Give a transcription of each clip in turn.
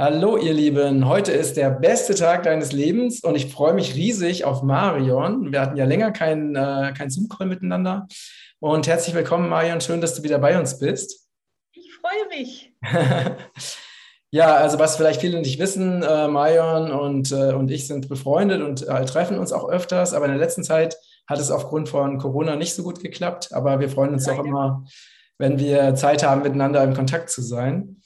Hallo ihr Lieben, heute ist der beste Tag deines Lebens und ich freue mich riesig auf Marion. Wir hatten ja länger keinen äh, kein Zoom-Call miteinander. Und herzlich willkommen, Marion, schön, dass du wieder bei uns bist. Ich freue mich. ja, also was vielleicht viele nicht wissen, äh, Marion und, äh, und ich sind befreundet und äh, treffen uns auch öfters, aber in der letzten Zeit hat es aufgrund von Corona nicht so gut geklappt, aber wir freuen uns Leider. auch immer, wenn wir Zeit haben, miteinander in Kontakt zu sein.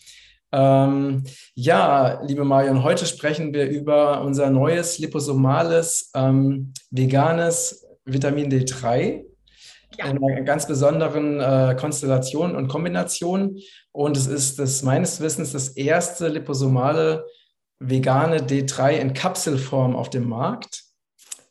Ähm, ja, liebe Marion, heute sprechen wir über unser neues liposomales ähm, veganes Vitamin D3 ja. in einer ganz besonderen äh, Konstellation und Kombination. Und es ist das meines Wissens das erste liposomale vegane D3 in Kapselform auf dem Markt.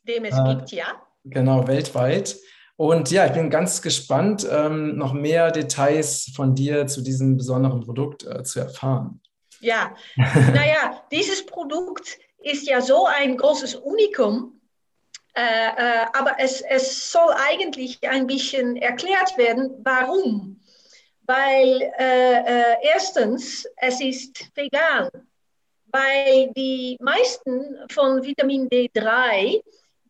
Dem es äh, gibt, ja. Genau, weltweit. Und ja, ich bin ganz gespannt, ähm, noch mehr Details von dir zu diesem besonderen Produkt äh, zu erfahren. Ja, naja, dieses Produkt ist ja so ein großes Unikum, äh, äh, aber es, es soll eigentlich ein bisschen erklärt werden, warum. Weil äh, äh, erstens, es ist vegan, weil die meisten von Vitamin D3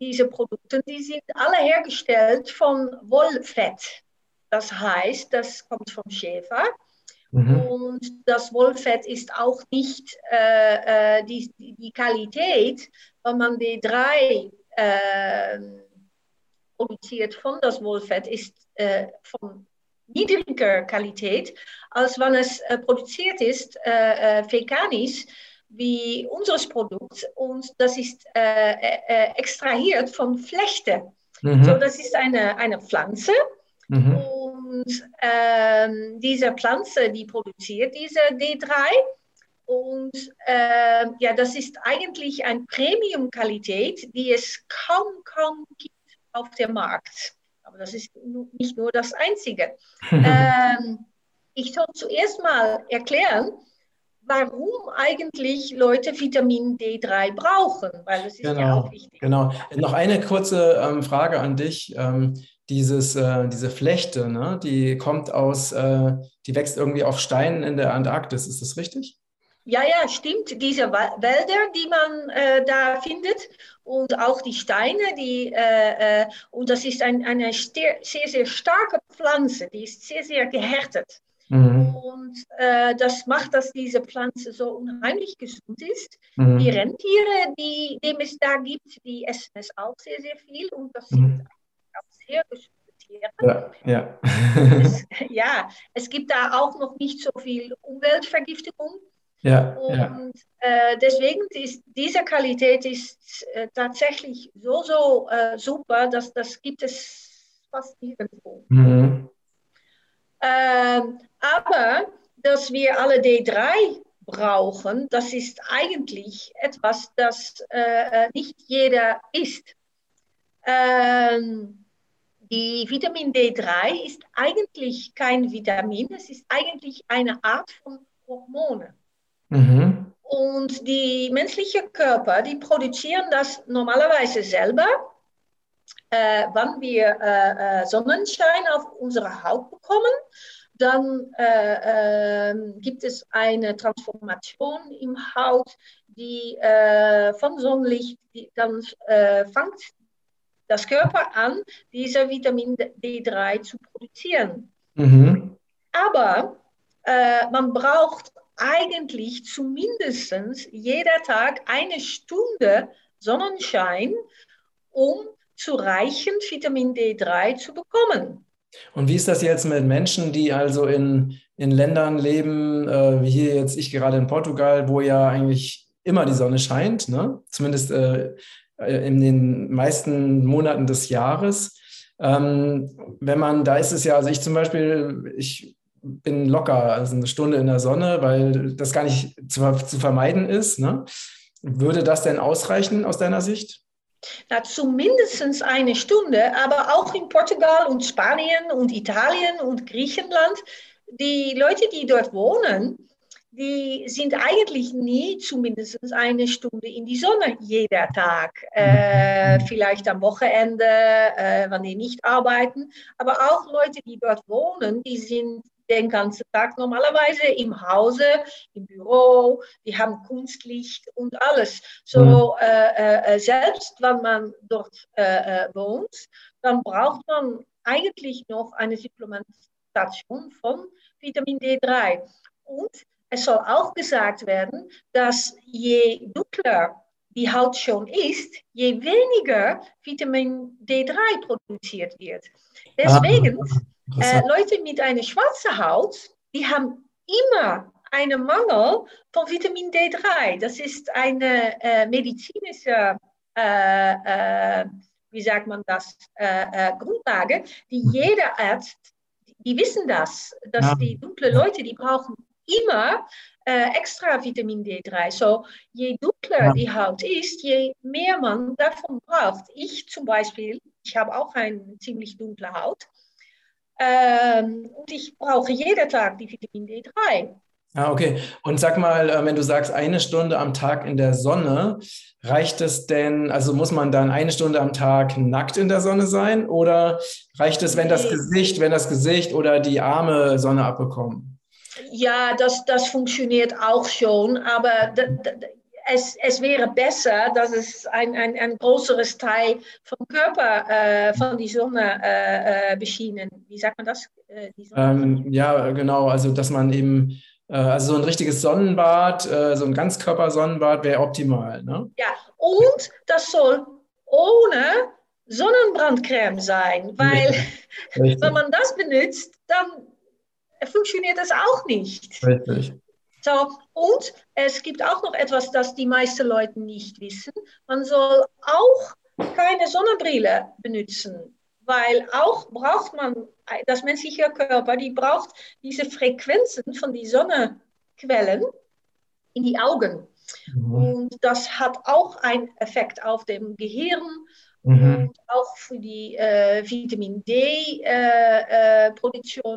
diese Produkte, die sind alle hergestellt von Wollfett. Das heißt, das kommt vom Schäfer. Mhm. Und das Wollfett ist auch nicht äh, äh die, die Qualität, wenn man D3 äh, produziert von das Wollfett, ist äh, von niedriger Qualität, als wenn es äh, produziert ist, äh, äh veganisch wie unseres Produkt und das ist äh, äh, extrahiert von Flechte. Mhm. So, das ist eine, eine Pflanze mhm. und ähm, diese Pflanze, die produziert diese D3 und äh, ja, das ist eigentlich eine Premium-Qualität, die es kaum, kaum gibt auf dem Markt. Aber das ist nicht nur das Einzige. ähm, ich soll zuerst mal erklären, warum eigentlich Leute Vitamin D3 brauchen, weil das ist genau, ja auch wichtig. Genau. Noch eine kurze ähm, Frage an dich. Ähm, dieses, äh, diese Flechte, ne, die kommt aus, äh, die wächst irgendwie auf Steinen in der Antarktis, ist das richtig? Ja, ja, stimmt. Diese Wälder, die man äh, da findet und auch die Steine, die, äh, äh, und das ist ein, eine sehr, sehr starke Pflanze, die ist sehr, sehr gehärtet. Mhm. Und äh, das macht, dass diese Pflanze so unheimlich gesund ist. Mhm. Die Rentiere, die, die es da gibt, die essen es auch sehr, sehr viel und das mhm. sind auch sehr gesunde Tiere. Ja, ja. es, ja, es gibt da auch noch nicht so viel Umweltvergiftung. Ja, und ja. Äh, deswegen ist diese Qualität ist äh, tatsächlich so, so äh, super, dass das gibt es fast nirgendwo. Mhm. Ähm, aber dass wir alle D3 brauchen, das ist eigentlich etwas, das äh, äh, nicht jeder isst. Ähm, die Vitamin D3 ist eigentlich kein Vitamin, es ist eigentlich eine Art von Hormone. Mhm. Und die menschlichen Körper, die produzieren das normalerweise selber, äh, wenn wir äh, äh Sonnenschein auf unsere Haut bekommen dann äh, äh, gibt es eine Transformation im Haut, die äh, von Sonnenlicht, die, dann äh, fängt das Körper an, diese Vitamin D3 zu produzieren. Mhm. Aber man braucht eigentlich zumindest jeder Tag eine Stunde Sonnenschein, um zu reichen Vitamin D3 zu bekommen. Und wie ist das jetzt mit Menschen, die also in, in Ländern leben, äh, wie hier jetzt ich gerade in Portugal, wo ja eigentlich immer die Sonne scheint, ne? zumindest äh, äh, in den meisten Monaten des Jahres. Ähm, wenn man, da ist es ja, also ich zum Beispiel, ich bin locker, also eine Stunde in der Sonne, weil das gar nicht zu, zu vermeiden ist. Ne? Würde das denn ausreichen aus deiner Sicht? Na, zumindest eine Stunde, aber auch in Portugal und Spanien und Italien und Griechenland, die Leute, die dort wohnen, die sind eigentlich nie zumindest eine Stunde in die Sonne jeder Tag. Äh, vielleicht am Wochenende, äh, wenn die nicht arbeiten. Aber auch Leute, die dort wohnen, die sind den ganzen Tag normalerweise im Hause, im Büro, die haben Kunstlicht und alles. So, mhm. äh, äh, selbst wenn man dort äh, äh, wohnt, dann braucht man eigentlich noch eine Supplementation von Vitamin D3. Und es soll auch gesagt werden, dass je dunkler die Haut schon ist, je weniger Vitamin D3 produziert wird. Deswegen, ah, äh, Leute mit einer schwarzen Haut, die haben immer einen Mangel von Vitamin D3. Das ist eine äh, medizinische, äh, äh wie sagt man das, äh, äh, Grundlage, die mhm. jeder Arzt, die wissen das, dass ja. die dunkle Leute, die brauchen immer extra Vitamin D3. So, je dunkler ja. die Haut ist, je mehr man davon braucht. Ich zum Beispiel, ich habe auch eine ziemlich dunkle Haut ähm, und ich brauche jeden Tag die Vitamin D3. Ah, okay. Und sag mal, äh, wenn du sagst, eine Stunde am Tag in der Sonne, reicht es denn, also muss man dann eine Stunde am Tag nackt in der Sonne sein oder reicht es, wenn das Gesicht, wenn das Gesicht oder die Arme Sonne abbekommen? Ja, das, das funktioniert auch schon, aber es, es wäre besser, dass es ein, ein, ein größeres Teil vom Körper äh, von die Sonne äh, äh beschienen. Wie sagt man das? Äh, ähm, ja, genau. Also, dass man eben, äh, also so ein richtiges Sonnenbad, äh, so ein Ganzkörpersonnenbad wäre optimal. Ne? Ja, und das soll ohne Sonnenbrandcreme sein, weil wenn man das benutzt, dann funktioniert das auch nicht. Richtig. So, und es gibt auch noch etwas, das die meisten Leute nicht wissen. Man soll auch keine Sonnenbrille benutzen, weil auch braucht man, das menschliche Körper, die braucht diese Frequenzen von den Sonnenquellen in die Augen. Mhm. Und das hat auch einen Effekt auf dem Gehirn Mhm. Und auch für die äh, Vitamin D-Produktion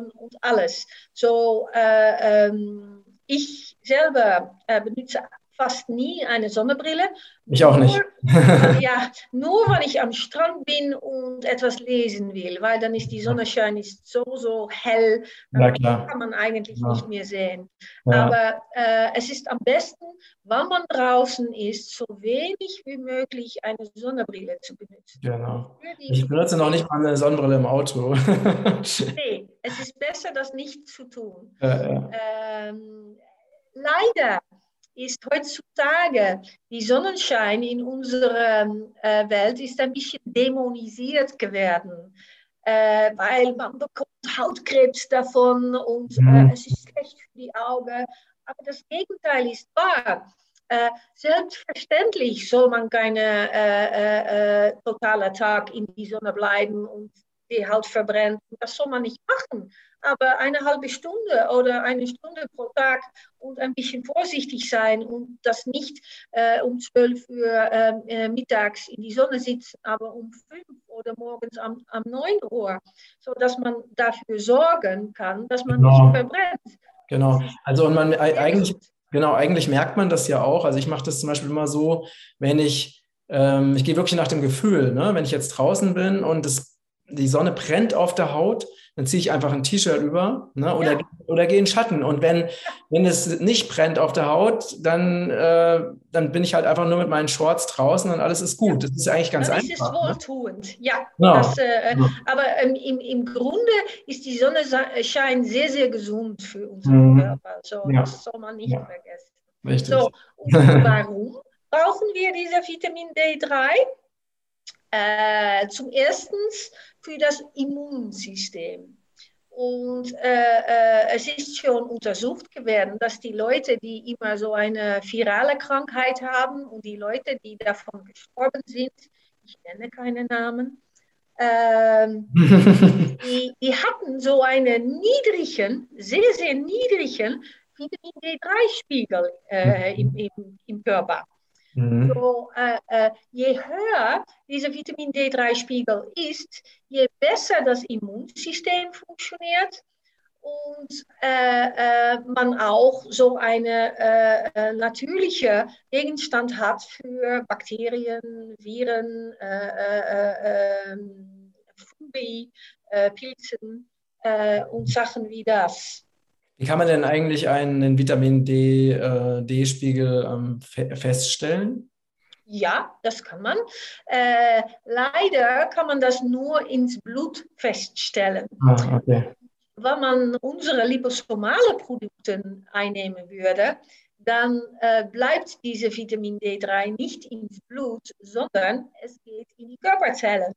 äh, äh, und alles. So, äh, ähm, ich selber äh, benutze fast nie eine Sonnenbrille. Ich auch nicht. Nur, ja, nur wenn ich am Strand bin und etwas lesen will, weil dann ist die Sonnenschein ist so, so hell, dann kann man eigentlich ja. nicht mehr sehen. Ja. Aber äh, es ist am besten, wenn man draußen ist, so wenig wie möglich eine Sonnenbrille zu benutzen. Genau. Ich benutze noch nicht mal eine Sonnenbrille im Auto. nee, es ist besser, das nicht zu tun. Ja, ähm, leider ist heutzutage die Sonnenschein in unserer äh, Welt ist ein bisschen dämonisiert geworden, äh, weil man bekommt Hautkrebs davon und äh, mhm. es ist schlecht für die Augen. Aber das Gegenteil ist wahr. Äh, selbstverständlich soll man keine äh, äh, totale Tag in die Sonne bleiben und die Haut verbrennt. Das soll man nicht machen aber eine halbe Stunde oder eine Stunde pro Tag und ein bisschen vorsichtig sein und das nicht äh, um 12 Uhr ähm, äh, mittags in die Sonne sitzen, aber um 5 oder morgens am, am 9 Uhr, sodass man dafür sorgen kann, dass man genau. nicht verbrennt. Genau, also und man eigentlich, genau, eigentlich merkt man das ja auch. Also ich mache das zum Beispiel immer so, wenn ich, ähm, ich gehe wirklich nach dem Gefühl, ne? wenn ich jetzt draußen bin und es, die Sonne brennt auf der Haut, dann ziehe ich einfach ein T-Shirt über ne? oder, ja. oder gehe in Schatten. Und wenn, wenn es nicht brennt auf der Haut, dann, äh, dann bin ich halt einfach nur mit meinen Shorts draußen und alles ist gut. Das ist eigentlich ganz das einfach. Das ist wohltuend, ne? ja. ja. Das, äh, ja. Aber ähm, im, im Grunde ist die Sonnenschein sehr, sehr gesund für unseren mhm. Körper. So, Das soll man nicht vergessen. Richtig. So, und warum brauchen wir diese Vitamin D3? Äh, zum ersten für das Immunsystem. Und äh, äh, es ist schon untersucht geworden, dass die Leute, die immer so eine virale Krankheit haben und die Leute, die davon gestorben sind, ich nenne keine Namen, ähm, die, die, hatten so einen niedrigen, sehr, sehr niedrigen Vitamin D3-Spiegel äh, im, im, im Körper. Mhm. So, äh, äh, je höher dieser Vitamin D3-Spiegel ist, je besser das Immunsystem funktioniert und äh, äh man auch so eine äh, äh, natürliche Gegenstand hat für Bakterien, Viren, ähm, Fungi, Pilzen und Sachen wie das. Wie kann man denn eigentlich einen Vitamin D-Spiegel äh, ähm, fe feststellen? Ja, das kann man. Äh, leider kann man das nur ins Blut feststellen. Ah, okay. Wenn man unsere liposomale Produkte einnehmen würde, dann äh, bleibt diese Vitamin D3 nicht ins Blut, sondern es geht in die Körperzellen.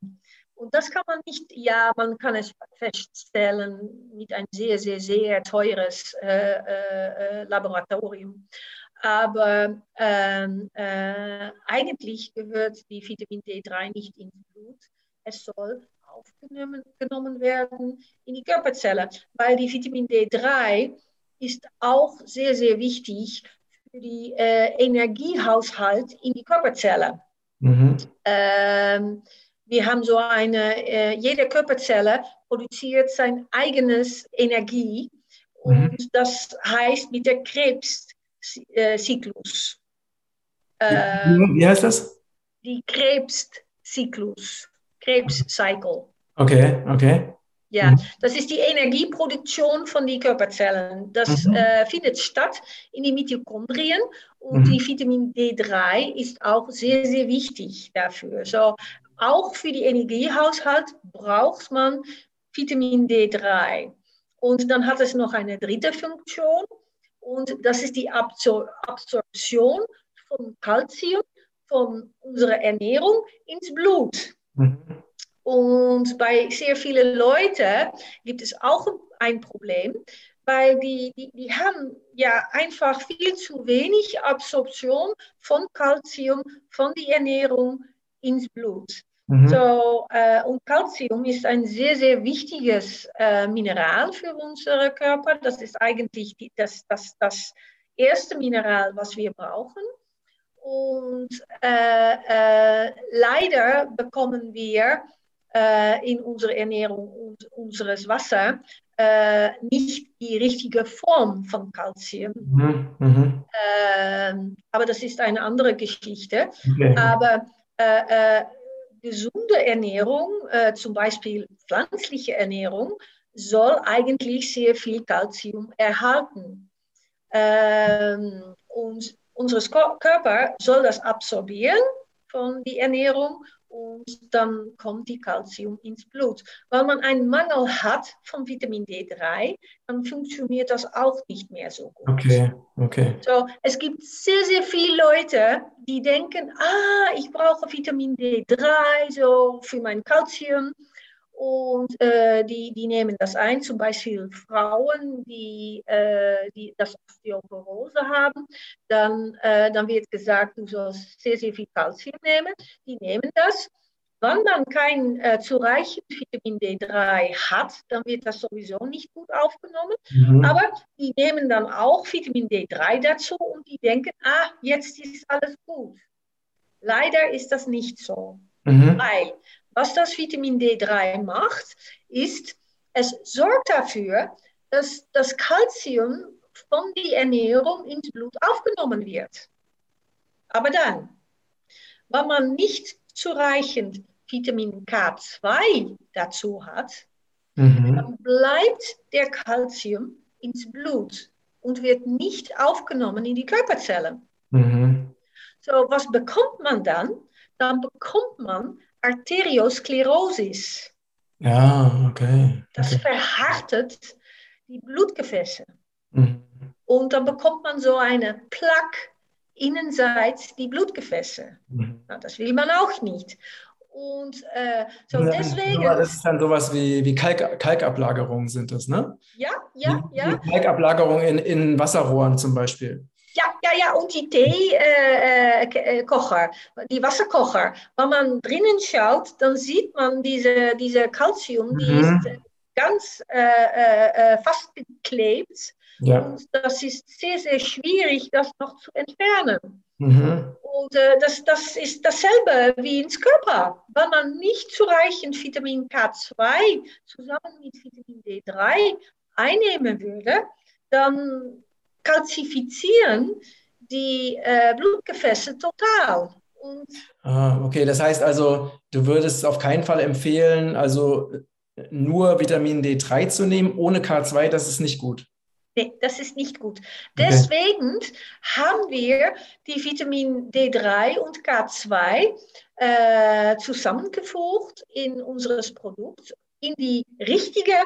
Und das kann man nicht, ja, man kann es feststellen mit einem sehr, sehr, sehr teures äh, äh, Laboratorium. Aber ähm, äh, eigentlich gehört die Vitamin D3 nicht ins Blut. Es soll aufgenommen werden in die Körperzelle, weil die Vitamin D3 ist auch sehr, sehr wichtig für den äh, Energiehaushalt in die Körperzelle. Mhm. Ähm, wir haben so eine, äh, jede Körperzelle produziert sein eigenes Energie mhm. und das heißt mit der Krebszyklus. Äh, wie heißt das? Die Krebszyklus, Krebscycle. Okay, okay. Ja, mhm. das ist die Energieproduktion von den Körperzellen. Das mhm. äh, findet statt in den Mitochondrien und mhm. die Vitamin D3 ist auch sehr, sehr wichtig dafür. So, auch für den Energiehaushalt braucht man Vitamin D3. Und dann hat es noch eine dritte Funktion und das ist die Absor Absorption von Kalzium von unserer Ernährung ins Blut. Mhm. Und bei sehr vielen Leuten gibt es auch ein Problem, weil die, die, die haben ja einfach viel zu wenig Absorption von Kalzium, von der Ernährung ins Blut. Mhm. So, äh, und Calcium ist ein sehr, sehr wichtiges äh, Mineral für unseren Körper. Das ist eigentlich die, das, das, das erste Mineral, was wir brauchen. Und äh, äh leider bekommen wir äh, in unserer Ernährung und unseres Wasser äh, nicht die richtige Form von Calcium. Mhm. Mhm. Ähm, aber das ist eine andere Geschichte. Okay. Aber gesunde Ernährung, äh, zum Beispiel pflanzliche Ernährung, soll eigentlich sehr viel Kalzium erhalten. Ähm, und unser Körper soll das absorbieren von der Ernährung und dann kommt die Kalzium ins Blut. Weil man einen Mangel hat von Vitamin D3, dann funktioniert das auch nicht mehr so gut. Okay, okay. So, es gibt sehr, sehr viele Leute, die denken, ah, ich brauche Vitamin D3 so für mein Kalzium. Und äh, die, die nehmen das ein, zum Beispiel Frauen, die, äh, die das Osteoporose haben. Dann, äh, dann wird gesagt, du sollst sehr, sehr viel Kalzium nehmen. Die nehmen das. Wenn man kein äh, zureichend Vitamin D3 hat, dann wird das sowieso nicht gut aufgenommen. Mhm. Aber die nehmen dann auch Vitamin D3 dazu und die denken, ah, jetzt ist alles gut. Leider ist das nicht so. Mhm. Weil was das Vitamin D3 macht, ist, es sorgt dafür, dass das Kalzium von der Ernährung ins Blut aufgenommen wird. Aber dann, wenn man nicht zureichend Vitamin K2 dazu hat, mhm. dann bleibt der Kalzium ins Blut und wird nicht aufgenommen in die Körperzellen. Mhm. So, was bekommt man dann? Dann bekommt man Arteriosklerosis. Ja, okay. Das verhärtet die Blutgefäße. Mhm. Und dann bekommt man so eine Plaque innenseits die Blutgefäße. Mhm. Na, das will man auch nicht. Und äh, so ja, deswegen. das ist dann sowas wie, wie Kalk, Kalkablagerungen sind das, ne? Ja, ja, wie, ja. Wie Kalkablagerung in, in Wasserrohren zum Beispiel. Ja, und die Teekocher, äh, äh, die Wasserkocher. Wenn man drinnen schaut, dann sieht man diese, diese Calcium, die mhm. ist ganz äh, fast geklebt. Ja. Und das ist sehr, sehr schwierig, das noch zu entfernen. Mhm. Und äh, das, das ist dasselbe wie ins Körper. Wenn man nicht zureichend Vitamin K2 zusammen mit Vitamin D3 einnehmen würde, dann kalzifizieren die äh, Blutgefäße total. Und ah, okay, das heißt also, du würdest auf keinen Fall empfehlen, also nur Vitamin D3 zu nehmen, ohne K2, das ist nicht gut. Nee, das ist nicht gut. Deswegen okay. haben wir die Vitamin D3 und K2 äh, zusammengefügt in unseres Produkt in die richtige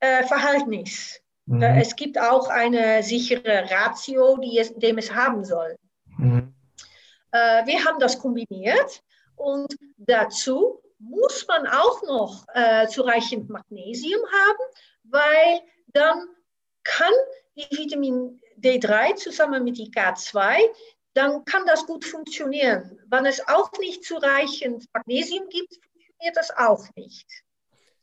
äh, Verhältnis. Mhm. Es gibt auch eine sichere Ratio, die es, dem es haben soll. Mhm. Äh, wir haben das kombiniert und dazu muss man auch noch äh, zureichend Magnesium haben, weil dann kann die Vitamin D3 zusammen mit die K2, dann kann das gut funktionieren. Wenn es auch nicht zureichend Magnesium gibt, funktioniert das auch nicht.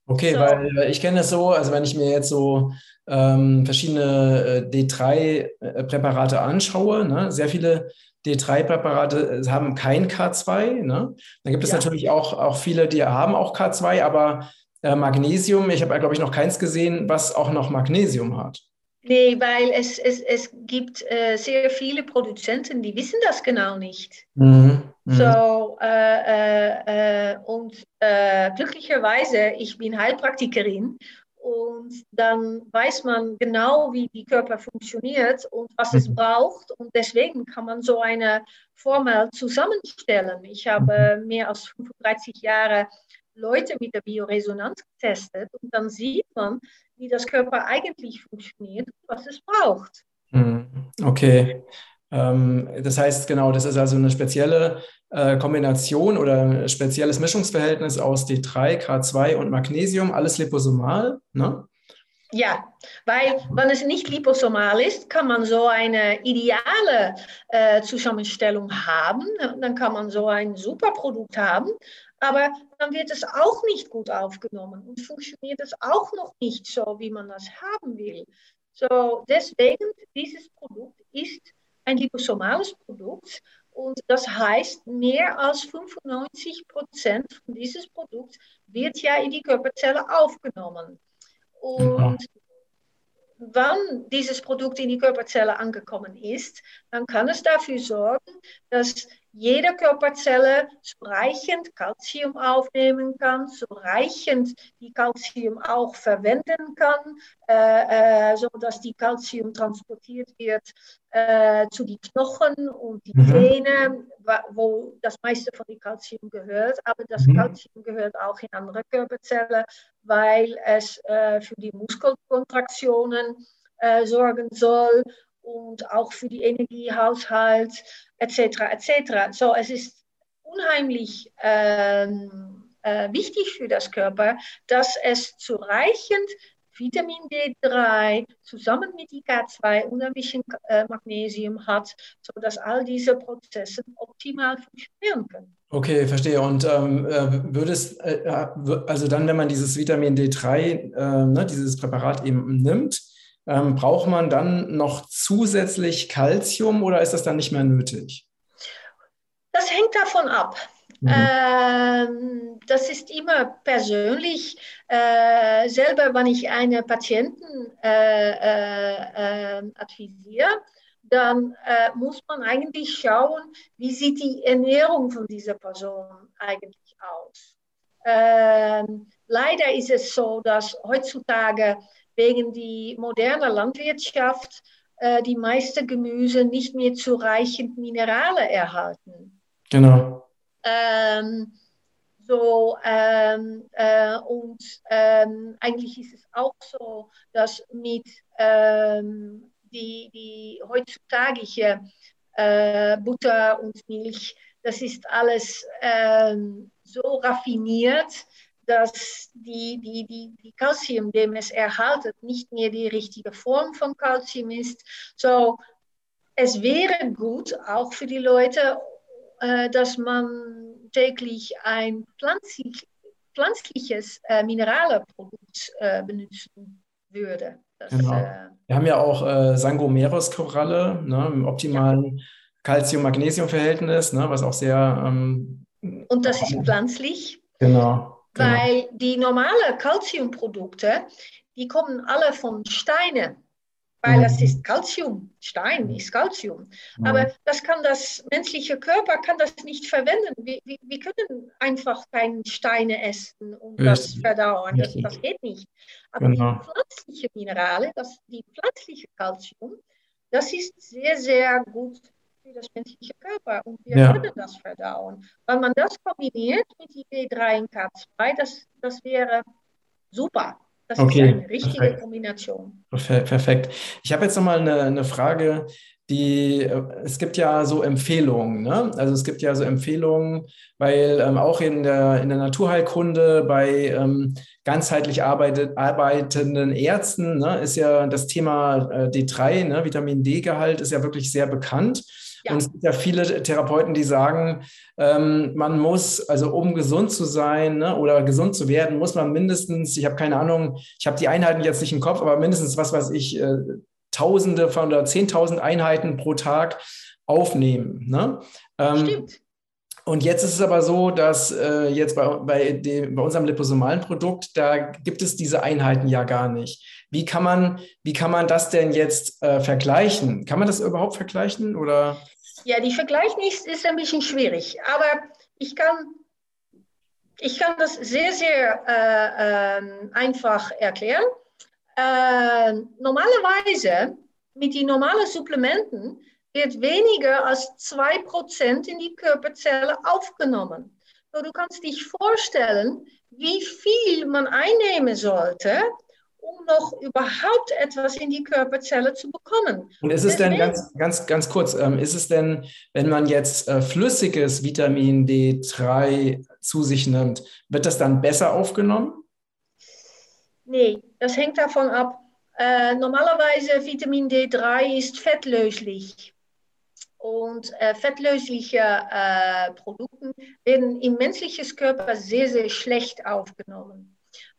Okay, so. weil ich kenne das so, also wenn ich mir jetzt so ähm, verschiedene äh, D3-Präparate anschaue, ne, sehr viele D3-Präparate äh, haben kein K2. Ne? Dann gibt es ja. natürlich auch, auch viele, die haben auch K2, aber äh, Magnesium, ich habe, glaube ich, noch keins gesehen, was auch noch Magnesium hat. Nee, weil es, es, es gibt äh, sehr viele Produzenten, die wissen das genau nicht. Mhm. Mhm. So, äh, äh, äh und äh, glücklicherweise, ich bin Heilpraktikerin und dann weiß man genau, wie die Körper funktioniert und was es mhm. braucht. Und deswegen kann man so eine Formel zusammenstellen. Ich habe mhm. mehr als 35 Jahre Leute mit der Bioresonanz getestet und dann sieht man, wie das Körper eigentlich funktioniert und was es braucht. Okay. Ähm, das heißt, genau, das ist also eine spezielle äh, Kombination oder ein spezielles Mischungsverhältnis aus D3, K2 und Magnesium, alles liposomal, ne? Ja, weil wenn es nicht liposomal ist, kann man so eine ideale äh, Zusammenstellung haben. Dann kann man so ein super Produkt haben, aber dann wird es auch nicht gut aufgenommen und funktioniert es auch noch nicht so, wie man das haben will. So, deswegen, dieses Produkt ist ein liposomales Produkt und das heißt, mehr als 95 Prozent von dieses Produkt wird ja in die Körperzelle aufgenommen. Und wenn dieses Produkt in die Körperzelle angekommen ist, dann kann es dafür sorgen, dass jede Körperzelle zureichend Calcium aufnehmen kann, zureichend die Calcium auch verwenden kann, äh, äh, sodass die Calcium transportiert wird äh, zu den Knochen und die mhm. Zähne, wo das meiste von dem Calcium gehört. Aber das mhm. Calcium gehört auch in andere Körperzellen, weil es äh, für die Muskelkontraktionen äh, sorgen soll und auch für die Energiehaushalt etc. etc. So, es ist unheimlich ähm, äh, wichtig für das Körper, dass es zureichend Vitamin D3 zusammen mit IK2 und ein bisschen äh, Magnesium hat, sodass all diese Prozesse optimal funktionieren können. Okay, verstehe. Und ähm, äh, würde es, äh, also dann, wenn man dieses Vitamin D3, äh, ne, dieses Präparat eben nimmt, ähm, braucht man dann noch zusätzlich Kalzium oder ist das dann nicht mehr nötig? Das hängt davon ab. Mhm. Ähm, das ist immer persönlich. Äh, selber, wenn ich einen Patienten äh, äh, äh advisiere, dann äh, muss man eigentlich schauen, wie sieht die Ernährung von dieser Person eigentlich aus. Ähm, leider ist es so, dass heutzutage wegen die moderne Landwirtschaft äh, die meisten Gemüse nicht mehr zureichend Minerale erhalten. Genau. Ähm, so, ähm, äh, und ähm, eigentlich ist es auch so, dass mit ähm, die, die heutzutage äh, Butter und Milch, das ist alles ähm, so raffiniert, dass die, die, die, die Calcium, dem es erhalten, nicht mehr die richtige Form von Calcium ist. So, es wäre gut, auch für die Leute, äh, dass man täglich ein pflanzlich, pflanzliches äh, Mineralprodukt äh, benutzen würde. Das, genau. Äh, Wir haben ja auch äh, Sangomeros-Koralle ne, im optimalen ja. Calcium-Magnesium-Verhältnis, ne, was auch sehr. Ähm, und das ist pflanzlich. Genau. Genau. Weil die normalen Calciumprodukte, die kommen alle von Steinen. weil das ist Calcium, Stein ist Calcium. Aber das kann das menschliche Körper kann das nicht verwenden. Wir, wir, wir können einfach keine Steine essen und das verdauen. Das, das, geht nicht. Aber genau. die pflanzlichen Minerale, das, die pflanzliche Calcium, das ist sehr, sehr gut für das menschliche Körper und wir ja. können das verdauen. Wenn man das kombiniert mit die B3 und K2, das, das wäre super. Das okay. ist eine richtige perfekt. Kombination. Perfekt. Ich habe jetzt nochmal eine, eine Frage, die, äh, es gibt ja so Empfehlungen, ne? Also es gibt ja so Empfehlungen, weil ähm, auch in der, in der Naturheilkunde bei ähm, ganzheitlich arbeitet, arbeitenden Ärzten ne, ist ja das Thema äh, D3, ne, Vitamin D-Gehalt, ist ja wirklich sehr bekannt. Ja. Und es gibt ja viele Therapeuten, die sagen, ähm, man muss, also um gesund zu sein ne, oder gesund zu werden, muss man mindestens, ich habe keine Ahnung, ich habe die Einheiten jetzt nicht im Kopf, aber mindestens was weiß ich, äh, Tausende von oder Zehntausend Einheiten pro Tag aufnehmen. Ne? Ähm, Stimmt. Und jetzt ist es aber so, dass äh, jetzt bei, bei, dem, bei unserem liposomalen Produkt, da gibt es diese Einheiten ja gar nicht. Wie kann man, wie kann man das denn jetzt äh, vergleichen? Kann man das überhaupt vergleichen? Oder? Ja, die Vergleichen ist, ist ein bisschen schwierig, aber ich kann, ich kann das sehr, sehr äh, ähm, einfach erklären. Äh, normalerweise mit den normalen Supplementen wird weniger als 2% in die Körperzelle aufgenommen. So, du kannst dich vorstellen, wie viel man einnehmen sollte, um noch überhaupt etwas in die Körperzelle zu bekommen. Und ist es denn ganz, ganz, ganz kurz, ähm, ist es denn, wenn man jetzt äh, flüssiges Vitamin D3 zu sich nimmt, wird das dann besser aufgenommen? Nee, das hängt davon ab. Äh, normalerweise Vitamin D3 ist fettlöslich. Und äh, fettlösliche äh, Produkte werden im menschlichen Körper sehr, sehr schlecht aufgenommen.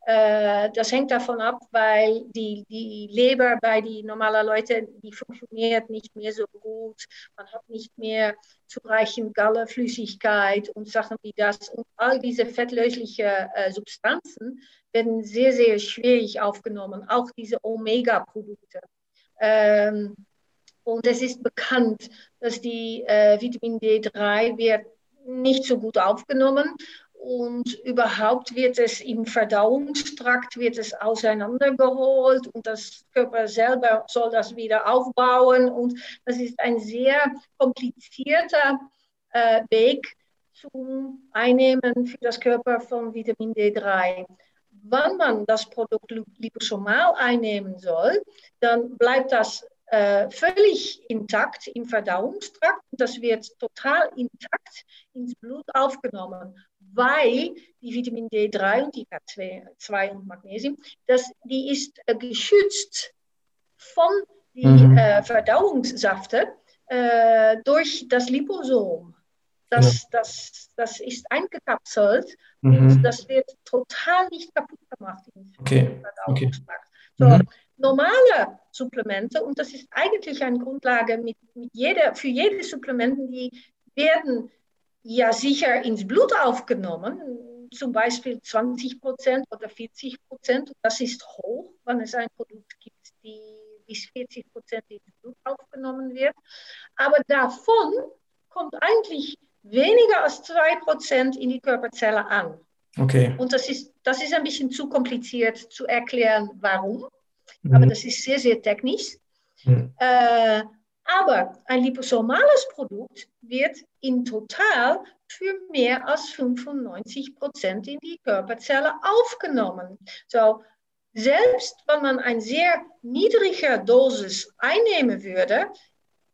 Äh, das hängt davon ab, weil die, die Leber bei den normalen Leuten, die funktioniert nicht mehr so gut. Man hat nicht mehr zureichend Galleflüssigkeit und Sachen wie das. Und all diese fettlöslichen äh, Substanzen werden sehr, sehr schwierig aufgenommen. Auch diese Omega-Produkte. Ähm, und es ist bekannt, dass die äh, Vitamin D3 wird nicht so gut aufgenommen und überhaupt wird es im Verdauungstrakt wird es auseinandergeholt und das Körper selber soll das wieder aufbauen und das ist ein sehr komplizierter äh, Weg zum Einnehmen für das Körper von Vitamin D3. Wenn man das Produkt liposomal einnehmen soll, dann bleibt das äh, völlig intakt im Verdauungstrakt. Das wird total intakt ins Blut aufgenommen, weil die Vitamin D3 und die K2 und Magnesium, das, die ist äh, geschützt von den mhm. äh, Verdauungssafte äh, durch das Liposom. Das, ja. das, das ist eingekapselt mhm. und das wird total nicht kaputt gemacht im okay. Verdauungstrakt. Okay. So, mhm normale Supplemente, und das ist eigentlich eine Grundlage mit, mit jeder, für jede Supplementen, die werden ja sicher ins Blut aufgenommen, zum Beispiel 20 Prozent oder 40 Prozent. Das ist hoch, wenn es ein Produkt gibt, die bis 40 Prozent ins Blut aufgenommen wird. Aber davon kommt eigentlich weniger als 2 Prozent in die Körperzelle an. Okay. Und das ist, das ist ein bisschen zu kompliziert zu erklären, warum. Mhm. Aber das ist sehr, sehr technisch. Mhm. Äh, aber ein liposomales Produkt wird in total für mehr als 95 Prozent in die Körperzelle aufgenommen. So, selbst wenn man eine sehr niedrige Dosis einnehmen würde,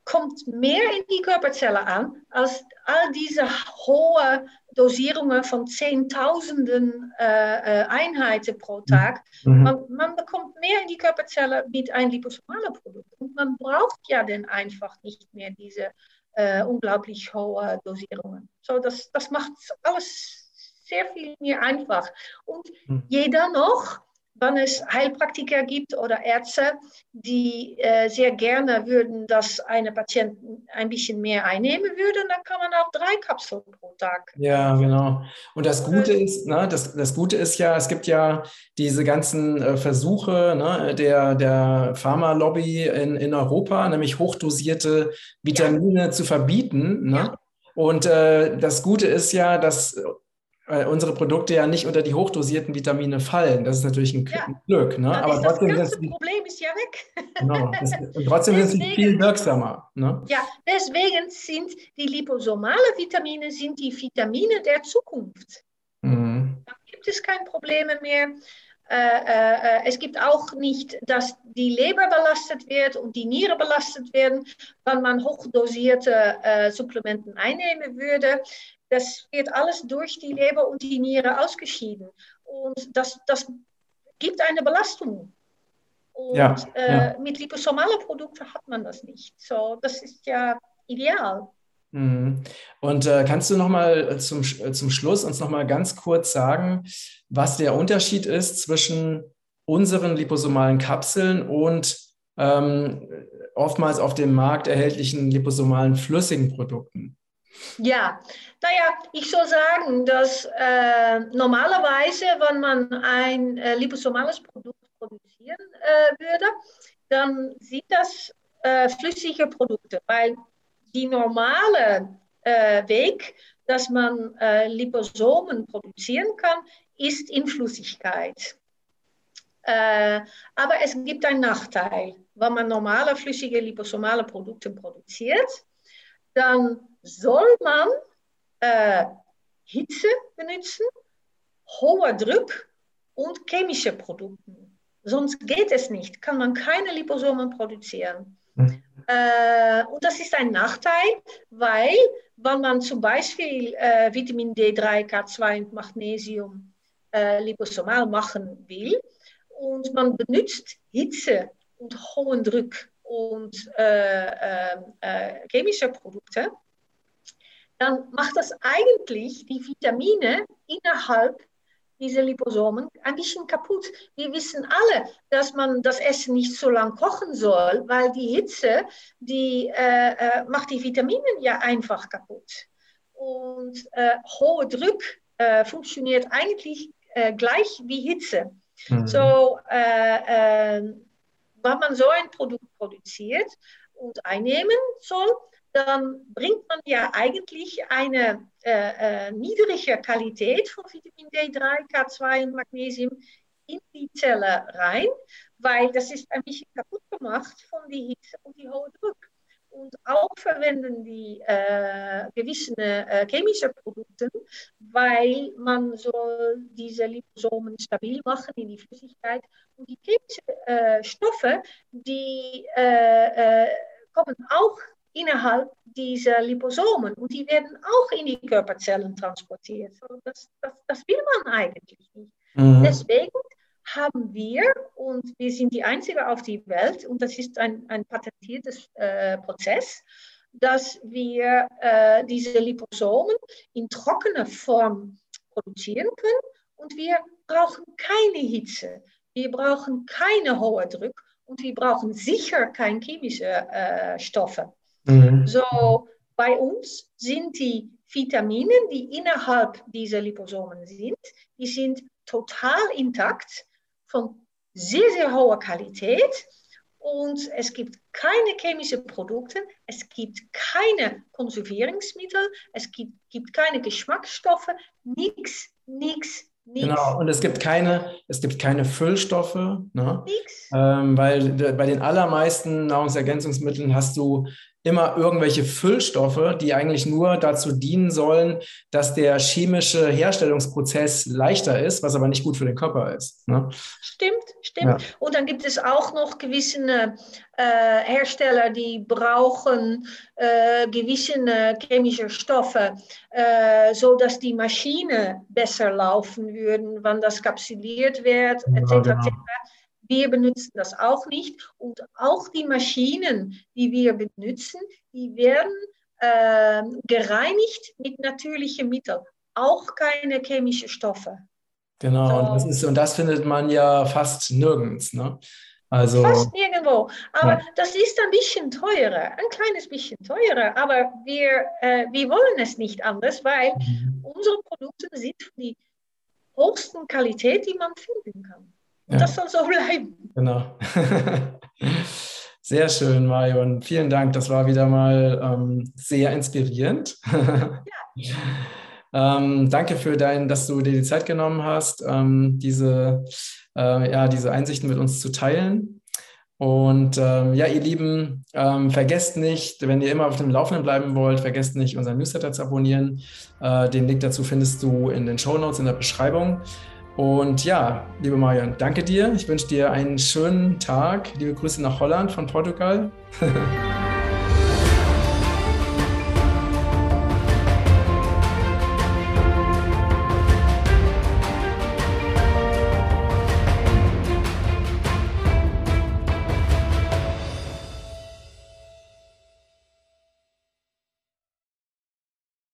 kommt mehr in die Körperzelle an als all diese hohe Dosierungen von Zehntausenden äh, äh, Einheiten pro Tag. Mhm. Man, man, bekommt mehr in die Körperzelle mit einem liposomalen Produkt. Und man braucht ja dann einfach nicht mehr diese äh, unglaublich hohe Dosierungen. So, das, das macht alles sehr viel mehr einfach. Und mhm. jeder noch wenn es Heilpraktiker gibt oder Ärzte, die äh, sehr gerne würden, dass eine Patient ein bisschen mehr einnehmen würde, dann kann man auch drei Kapseln pro Tag. Ja, genau. Und das Gute ist, ne, das, das Gute ist ja, es gibt ja diese ganzen äh, Versuche ne, der, der Pharmalobby in, in Europa, nämlich hochdosierte Vitamine ja. zu verbieten. Ne? Ja. Und äh, das Gute ist ja, dass äh, unsere Produkte ja nicht unter die hochdosierten Vitamine fallen. Das ist natürlich ein, ja. Glück. Ne? Aber trotzdem das ganze Problem ist ja weg. Genau. Das, und trotzdem deswegen, sind sie viel wirksamer. Ne? Ja, deswegen sind die liposomale Vitamine sind die Vitamine der Zukunft. Mhm. Da gibt es keine Probleme mehr. Äh, äh, äh, es gibt auch nicht, dass die Leber belastet wird und die Niere belastet werden, wenn man hochdosierte äh, Supplementen einnehmen würde. Das wird alles durch die Leber und die Niere ausgeschieden. Und das, das gibt eine Belastung. Und ja, äh, ja. mit liposomalen Produkten hat man das nicht. So, das ist ja ideal. Mhm. Und äh, kannst du noch mal zum, zum Schluss uns noch mal ganz kurz sagen, was der Unterschied ist zwischen unseren liposomalen Kapseln und ähm, oftmals auf dem Markt erhältlichen liposomalen flüssigen Produkten? Ja, naja, ich soll sagen, dass äh, normalerweise, wenn man ein äh, liposomales Produkt produzieren äh, würde, dann sind das äh, flüssige Produkte, weil die normale äh, Weg, dass man äh, Liposomen produzieren kann, ist in Flüssigkeit. aber es gibt einen Nachteil. Wenn man normale flüssige liposomale Produkte produziert, dann soll man äh, Hitze benutzen, hoher Druck und chemische Produkte. Sonst geht es nicht, kann man keine Liposomen produzieren. Mhm. Äh, und das ist ein Nachteil, weil wenn man zum Beispiel äh, Vitamin D3, K2 und Magnesium äh, liposomal machen will und man benutzt Hitze und hohen Druck und äh, äh, äh, chemische Produkte, dann macht das eigentlich die Vitamine innerhalb dieser Liposomen ein bisschen kaputt. Wir wissen alle, dass man das Essen nicht so lang kochen soll, weil die Hitze, die äh, äh, macht die Vitamine ja einfach kaputt. Und äh, hoher Druck äh, funktioniert eigentlich äh, gleich wie Hitze. Mhm. So, äh, wenn man so ein Produkt produziert und einnehmen soll, dann bringt man ja eigentlich eine äh, äh, niedrige Qualität von Vitamin D3, K2 und Magnesium in die Zelle rein, weil das ist ein bisschen kaputt gemacht von der Hitze und die hohe Druck. Und auch verwenden die äh, gewisse äh, chemische Produkte, weil man soll diese Liposomen stabil machen in die Flüssigkeit. Und die chemischen äh, Stoffe, die äh, äh, kommen auch innerhalb dieser Liposomen und die werden auch in die Körperzellen transportiert. Das, das, das will man eigentlich nicht. Mhm. Deswegen haben wir, und wir sind die Einzige auf der Welt, und das ist ein, ein patentiertes äh, Prozess, dass wir äh, diese Liposomen in trockener Form produzieren können und wir brauchen keine Hitze, wir brauchen keine hohe Druck und wir brauchen sicher keine chemischen äh, Stoffe. Mhm. So, bei uns sind die Vitamine, die innerhalb dieser Liposomen sind, die sind total intakt, von sehr, sehr hoher Qualität. Und es gibt keine chemischen Produkte, es gibt keine Konservierungsmittel, es gibt, gibt keine Geschmacksstoffe, nichts, nichts, Nichts. Genau, und es gibt keine, es gibt keine Füllstoffe, ne? Ähm, weil bei den allermeisten Nahrungsergänzungsmitteln hast du immer irgendwelche Füllstoffe, die eigentlich nur dazu dienen sollen, dass der chemische Herstellungsprozess leichter ist, was aber nicht gut für den Körper ist. Ne? Stimmt, stimmt. Ja. Und dann gibt es auch noch gewisse äh, Hersteller, die brauchen äh, gewisse chemische Stoffe, äh, so dass die Maschine besser laufen würden, wenn das kapsuliert wird, etc. Ja, genau. Wir benutzen das auch nicht. Und auch die Maschinen, die wir benutzen, die werden äh, gereinigt mit natürlichen Mitteln. Auch keine chemischen Stoffe. Genau, so. und, das ist, und das findet man ja fast nirgends. Ne? Also, Fast nirgendwo. Aber ja. das ist ein bisschen teurer, ein kleines bisschen teurer. Aber wir, äh, wir wollen es nicht anders, weil mhm. unsere Produkte sind die höchsten Qualität, die man finden kann. Ja. Das soll so bleiben. Genau. Sehr schön, Marion. Vielen Dank. Das war wieder mal ähm, sehr inspirierend. Ja. ähm, danke für dein, dass du dir die Zeit genommen hast, ähm, diese, äh, ja, diese Einsichten mit uns zu teilen. Und ähm, ja, ihr Lieben, ähm, vergesst nicht, wenn ihr immer auf dem Laufenden bleiben wollt, vergesst nicht, unseren Newsletter zu abonnieren. Äh, den Link dazu findest du in den Show Notes in der Beschreibung. Und ja, liebe Marion, danke dir. Ich wünsche dir einen schönen Tag. Liebe Grüße nach Holland von Portugal.